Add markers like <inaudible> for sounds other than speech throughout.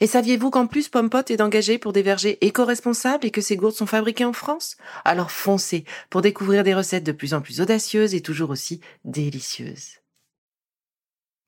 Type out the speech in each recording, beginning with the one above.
Et saviez-vous qu'en plus Pompot est engagé pour des vergers éco-responsables et que ces gourdes sont fabriquées en France? Alors foncez pour découvrir des recettes de plus en plus audacieuses et toujours aussi délicieuses.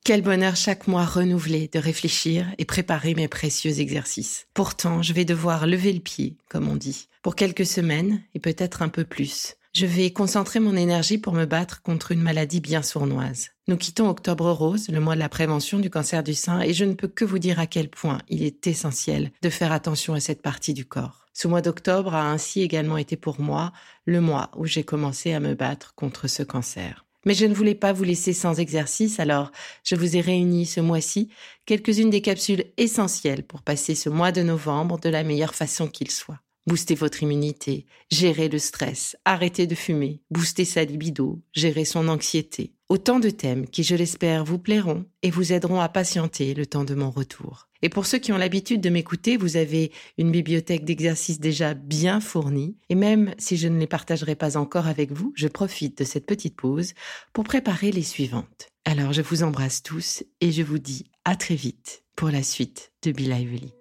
Quel bonheur chaque mois renouvelé de réfléchir et préparer mes précieux exercices. Pourtant, je vais devoir lever le pied, comme on dit, pour quelques semaines et peut-être un peu plus. Je vais concentrer mon énergie pour me battre contre une maladie bien sournoise. Nous quittons Octobre Rose, le mois de la prévention du cancer du sein, et je ne peux que vous dire à quel point il est essentiel de faire attention à cette partie du corps. Ce mois d'octobre a ainsi également été pour moi le mois où j'ai commencé à me battre contre ce cancer. Mais je ne voulais pas vous laisser sans exercice, alors je vous ai réuni ce mois-ci quelques-unes des capsules essentielles pour passer ce mois de novembre de la meilleure façon qu'il soit booster votre immunité, gérer le stress, arrêter de fumer, booster sa libido, gérer son anxiété. Autant de thèmes qui, je l'espère, vous plairont et vous aideront à patienter le temps de mon retour. Et pour ceux qui ont l'habitude de m'écouter, vous avez une bibliothèque d'exercices déjà bien fournie. Et même si je ne les partagerai pas encore avec vous, je profite de cette petite pause pour préparer les suivantes. Alors je vous embrasse tous et je vous dis à très vite pour la suite de Be Lively.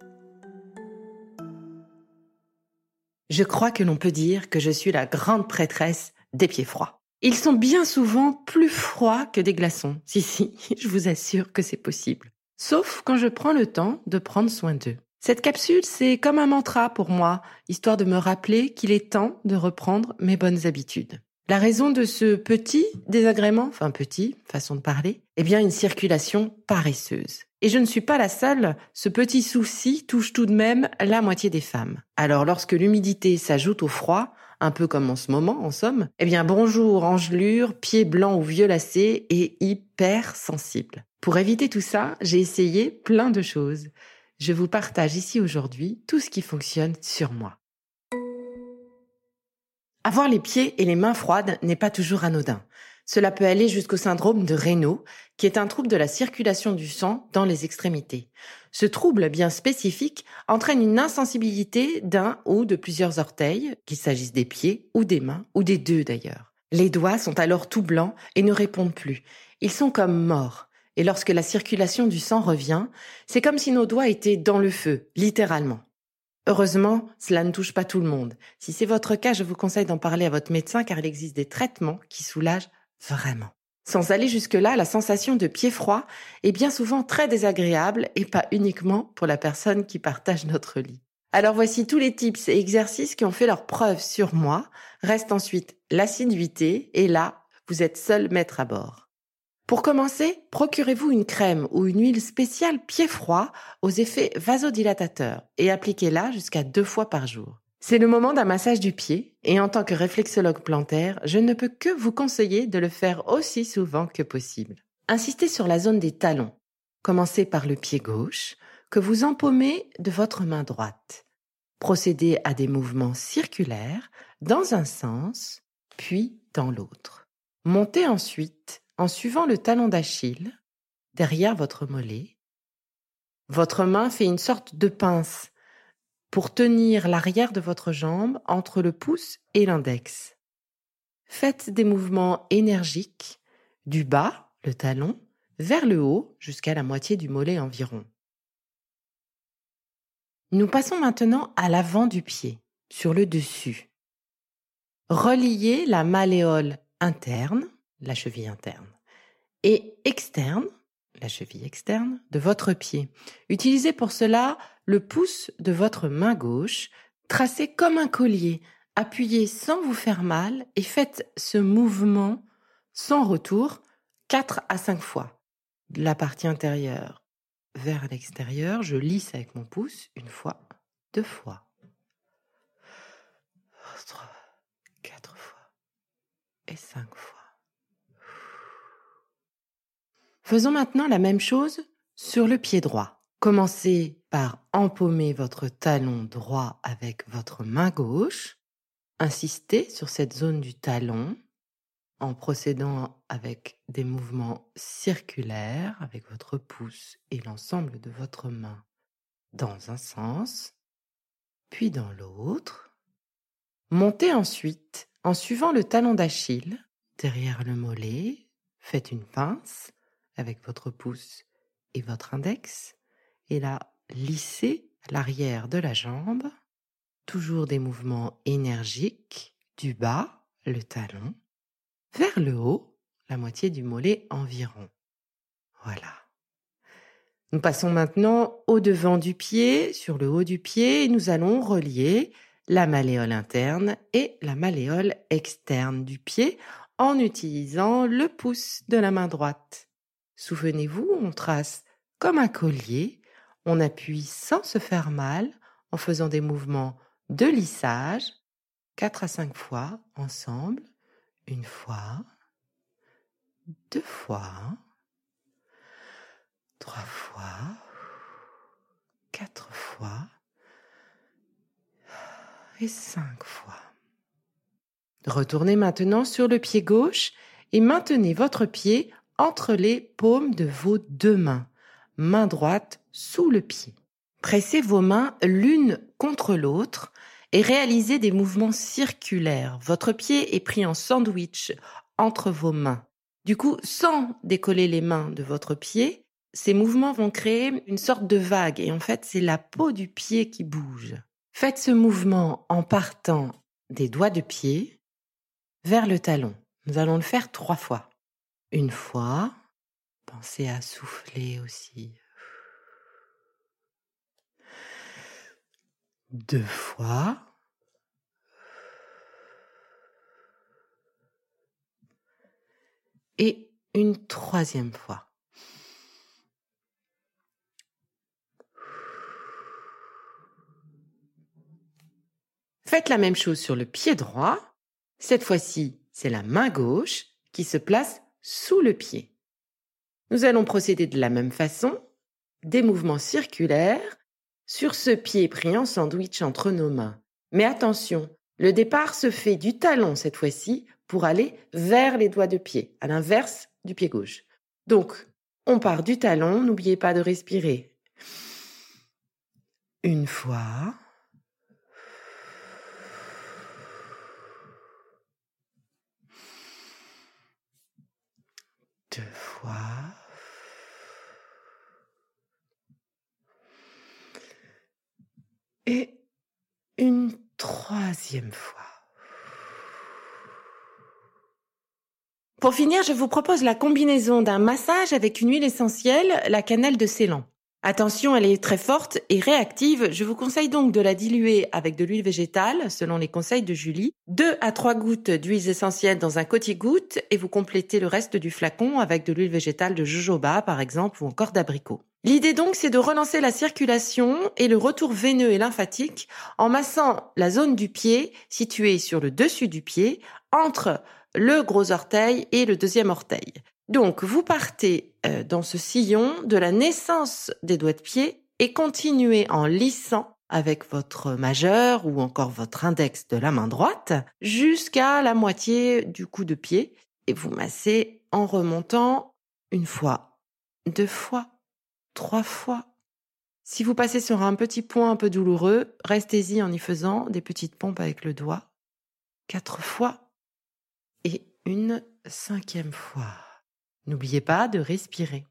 Je crois que l'on peut dire que je suis la grande prêtresse des pieds froids. Ils sont bien souvent plus froids que des glaçons. <laughs> Si, si, je vous assure que c'est possible. Sauf quand je prends le temps de prendre soin d'eux. Cette capsule, c'est comme un mantra pour moi, histoire de me rappeler qu'il est temps de reprendre mes bonnes habitudes. La raison de ce petit désagrément, enfin petit, façon de parler, eh bien une circulation paresseuse. Et je ne suis pas la seule, ce petit souci touche tout de même la moitié des femmes. Alors lorsque l'humidité s'ajoute au froid, un peu comme en ce moment en somme, eh bien bonjour engelure, pieds blancs ou violacés et hyper sensible. Pour éviter tout ça, j'ai essayé plein de choses. Je vous partage ici aujourd'hui tout ce qui fonctionne sur moi. Avoir les pieds et les mains froides n'est pas toujours anodin. Cela peut aller jusqu'au syndrome de Raynaud, qui est un trouble de la circulation du sang dans les extrémités. Ce trouble bien spécifique entraîne une insensibilité d'un ou de plusieurs orteils, qu'il s'agisse des pieds ou des mains, ou des deux d'ailleurs. Les doigts sont alors tout blancs et ne répondent plus. Ils sont comme morts. Et lorsque la circulation du sang revient, c'est comme si nos doigts étaient dans le feu, littéralement. Heureusement, cela ne touche pas tout le monde. Si c'est votre cas, je vous conseille d'en parler à votre médecin car il existe des traitements qui soulagent vraiment. Sans aller jusque-là, la sensation de pied froid est bien souvent très désagréable et pas uniquement pour la personne qui partage notre lit. Alors voici tous les tips et exercices qui ont fait leur preuve sur moi. Reste ensuite l'assiduité et là, vous êtes seul maître à bord. Pour commencer, procurez-vous une crème ou une huile spéciale pied froid aux effets vasodilatateurs et appliquez-la jusqu'à deux fois par jour. C'est le moment d'un massage du pied et en tant que réflexologue plantaire, je ne peux que vous conseiller de le faire aussi souvent que possible. Insistez sur la zone des talons. Commencez par le pied gauche que vous empaumez de votre main droite. Procédez à des mouvements circulaires dans un sens, puis dans l'autre. Montez ensuite en suivant le talon d'Achille, derrière votre mollet. Votre main fait une sorte de pince pour tenir l'arrière de votre jambe entre le pouce et l'index. Faites des mouvements énergiques du bas, le talon, vers le haut jusqu'à la moitié du mollet environ. Nous passons maintenant à l'avant du pied, sur le dessus. Reliez la malléole interne la cheville interne, et externe, la cheville externe, de votre pied. Utilisez pour cela le pouce de votre main gauche, tracé comme un collier, appuyez sans vous faire mal et faites ce mouvement sans retour 4 à 5 fois. de la partie intérieure vers l'extérieur. Je lisse avec mon pouce une fois, deux fois, trois, quatre fois et cinq fois. Faisons maintenant la même chose sur le pied droit. Commencez par empaumer votre talon droit avec votre main gauche. Insistez sur cette zone du talon en procédant avec des mouvements circulaires avec votre pouce et l'ensemble de votre main dans un sens, puis dans l'autre. Montez ensuite en suivant le talon d'Achille derrière le mollet. Faites une pince avec votre pouce et votre index et là lissez l'arrière de la jambe. Toujours des mouvements énergiques du bas, le talon, vers le haut, la moitié du mollet environ. Voilà. Nous passons maintenant au devant du pied, sur le haut du pied, et nous allons relier la malléole interne et la malléole externe du pied en utilisant le pouce de la main droite. Souvenez-vous, on trace comme un collier, on appuie sans se faire mal en faisant des mouvements de lissage, 4 à 5 fois ensemble, une fois, deux fois, trois fois, quatre fois et cinq fois. Retournez maintenant sur le pied gauche et maintenez votre pied entre les paumes de vos deux mains, main droite sous le pied. Pressez vos mains l'une contre l'autre et réalisez des mouvements circulaires. Votre pied est pris en sandwich entre vos mains. Du coup, sans décoller les mains de votre pied, ces mouvements vont créer une sorte de vague et en fait, c'est la peau du pied qui bouge. Faites ce mouvement en partant des doigts de pied vers le talon. Nous allons le faire trois fois. Une fois, pensez à souffler aussi deux fois. Et une troisième fois. Faites la même chose sur le pied droit. Cette fois-ci, c'est la main gauche qui se place sous le pied. Nous allons procéder de la même façon, des mouvements circulaires sur ce pied pris en sandwich entre nos mains. Mais attention, le départ se fait du talon cette fois-ci pour aller vers les doigts de pied, à l'inverse du pied gauche. Donc, on part du talon, n'oubliez pas de respirer. Une fois. Deux fois. et une Pour finir, je vous propose la combinaison d'un massage avec une huile essentielle, la cannelle de Ceylan. Attention, elle est très forte et réactive. Je vous conseille donc de la diluer avec de l'huile végétale, selon les conseils de Julie. Deux à trois gouttes d'huile essentielle dans un côté-goutte et vous complétez le reste du flacon avec de l'huile végétale de jojoba, par exemple, ou encore d'abricot. L'idée donc, c'est de relancer la circulation et le retour veineux et lymphatique en massant la zone du pied située sur le dessus du pied entre le gros orteil et le deuxième orteil. Donc, vous partez euh, dans ce sillon de la naissance des doigts de pied et continuez en lissant avec votre majeur ou encore votre index de la main droite jusqu'à la moitié du coup de pied et vous massez en remontant une fois, deux fois, trois fois. Si vous passez sur un petit point un peu douloureux, restez-y en y faisant des petites pompes avec le doigt. Quatre fois et une cinquième fois. N'oubliez pas de respirer.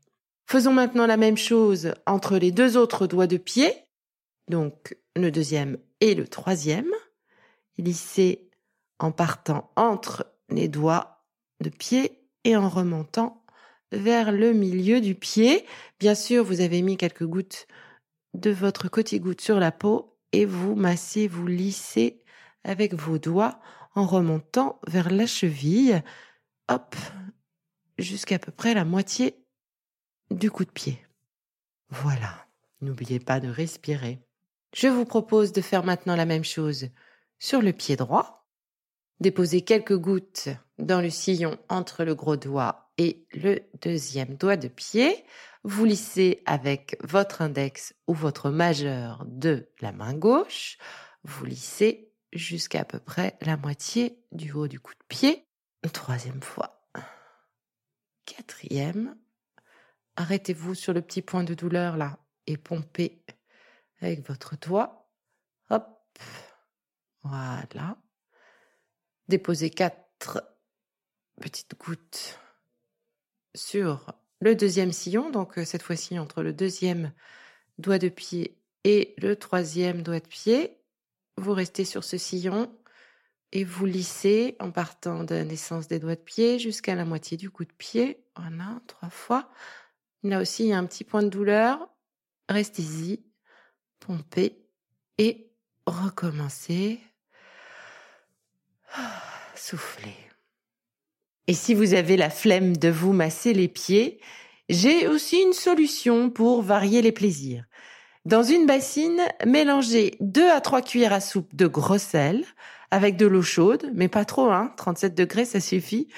Faisons maintenant la même chose entre les deux autres doigts de pied, donc le deuxième et le troisième. Lissez en partant entre les doigts de pied et en remontant vers le milieu du pied. Bien sûr, vous avez mis quelques gouttes de votre côté-goutte sur la peau et vous massez, vous lissez avec vos doigts en remontant vers la cheville. Hop, jusqu'à peu près la moitié du coup de pied. Voilà. N'oubliez pas de respirer. Je vous propose de faire maintenant la même chose sur le pied droit. Déposez quelques gouttes dans le sillon entre le gros doigt et le deuxième doigt de pied. Vous lissez avec votre index ou votre majeur de la main gauche. Vous lissez jusqu'à peu près la moitié du haut du coup de pied. Troisième fois. Quatrième. Arrêtez-vous sur le petit point de douleur là et pompez avec votre doigt. Hop. Voilà. Déposez quatre petites gouttes sur le deuxième sillon, donc euh, cette fois-ci entre le deuxième doigt de pied et le troisième doigt de pied. Vous restez sur ce sillon et vous lissez en partant de la naissance des doigts de pied jusqu'à la moitié du coup de pied. Voilà, trois fois. Là aussi, il y a un petit point de douleur. Restez-y, pompez et recommencez. <sighs> Soufflez. Et si vous avez la flemme de vous masser les pieds, j'ai aussi une solution pour varier les plaisirs. Dans une bassine, mélangez 2 à 3 cuillères à soupe de gros sel avec de l'eau chaude, mais pas trop, hein, 37 degrés, ça suffit.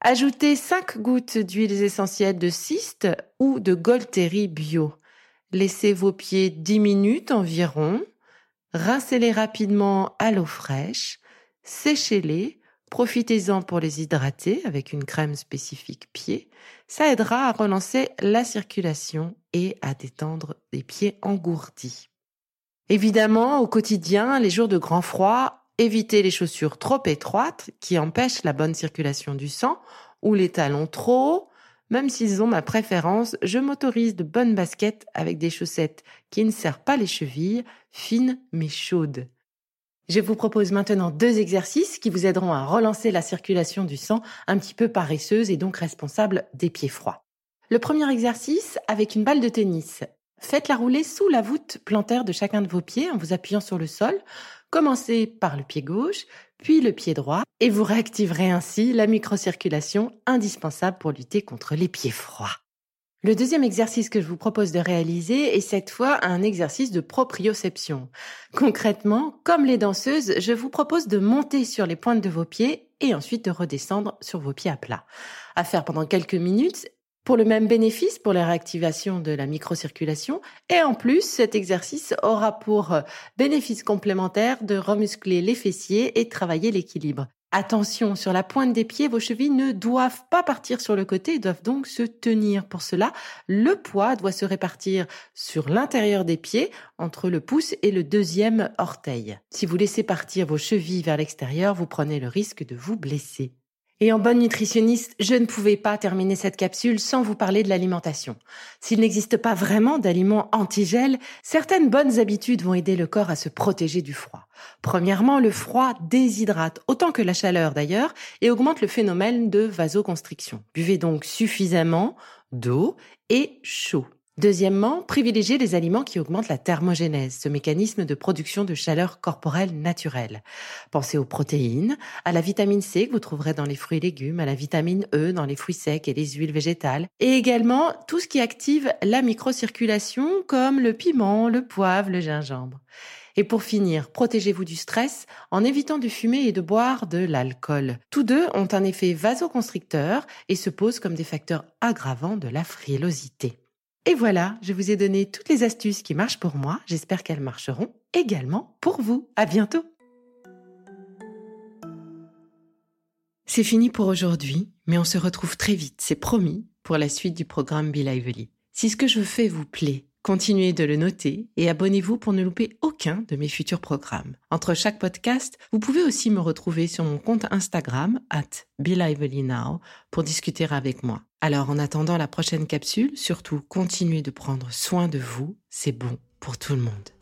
Ajoutez 5 gouttes d'huiles essentielles de cyste ou de Golteri bio. Laissez vos pieds 10 minutes environ. Rincez-les rapidement à l'eau fraîche. Séchez-les. Profitez-en pour les hydrater avec une crème spécifique pied. Ça aidera à relancer la circulation et à détendre les pieds engourdis. Évidemment, au quotidien, les jours de grand froid, évitez les chaussures trop étroites qui empêchent la bonne circulation du sang ou les talons trop hauts. Même s'ils ont ma préférence, je m'autorise de bonnes baskets avec des chaussettes qui ne serrent pas les chevilles, fines mais chaudes. Je vous propose maintenant deux exercices qui vous aideront à relancer la circulation du sang un petit peu paresseuse et donc responsable des pieds froids. Le premier exercice avec une balle de tennis. Faites-la rouler sous la voûte plantaire de chacun de vos pieds en vous appuyant sur le sol. Commencez par le pied gauche, puis le pied droit, et vous réactiverez ainsi la microcirculation indispensable pour lutter contre les pieds froids. Le deuxième exercice que je vous propose de réaliser est cette fois un exercice de proprioception. Concrètement, comme les danseuses, je vous propose de monter sur les pointes de vos pieds et ensuite de redescendre sur vos pieds à plat. À faire pendant quelques minutes pour le même bénéfice pour la réactivation de la microcirculation. Et en plus, cet exercice aura pour bénéfice complémentaire de remuscler les fessiers et travailler l'équilibre. Attention, sur la pointe des pieds, vos chevilles ne doivent pas partir sur le côté, doivent donc se tenir. Pour cela, le poids doit se répartir sur l'intérieur des pieds, entre le pouce et le deuxième orteil. Si vous laissez partir vos chevilles vers l'extérieur, vous prenez le risque de vous blesser. Et en bonne nutritionniste, je ne pouvais pas terminer cette capsule sans vous parler de l'alimentation. S'il n'existe pas vraiment d'aliments antigel, certaines bonnes habitudes vont aider le corps à se protéger du froid. Premièrement, le froid déshydrate autant que la chaleur d'ailleurs et augmente le phénomène de vasoconstriction. Buvez donc suffisamment d'eau et chaud. Deuxièmement, privilégiez les aliments qui augmentent la thermogénèse, ce mécanisme de production de chaleur corporelle naturelle. Pensez aux protéines, à la vitamine C que vous trouverez dans les fruits et légumes, à la vitamine E dans les fruits secs et les huiles végétales, et également tout ce qui active la microcirculation comme le piment, le poivre, le gingembre. Et pour finir, protégez-vous du stress en évitant de fumer et de boire de l'alcool. Tous deux ont un effet vasoconstricteur et se posent comme des facteurs aggravants de la frilosité. Et voilà, je vous ai donné toutes les astuces qui marchent pour moi. J'espère qu'elles marcheront également pour vous. À bientôt. C'est fini pour aujourd'hui, mais on se retrouve très vite, c'est promis, pour la suite du programme Be Lively. Si ce que je fais vous plaît, Continuez de le noter et abonnez-vous pour ne louper aucun de mes futurs programmes. Entre chaque podcast, vous pouvez aussi me retrouver sur mon compte Instagram, at BeLivelyNow, pour discuter avec moi. Alors en attendant la prochaine capsule, surtout continuez de prendre soin de vous, c'est bon pour tout le monde.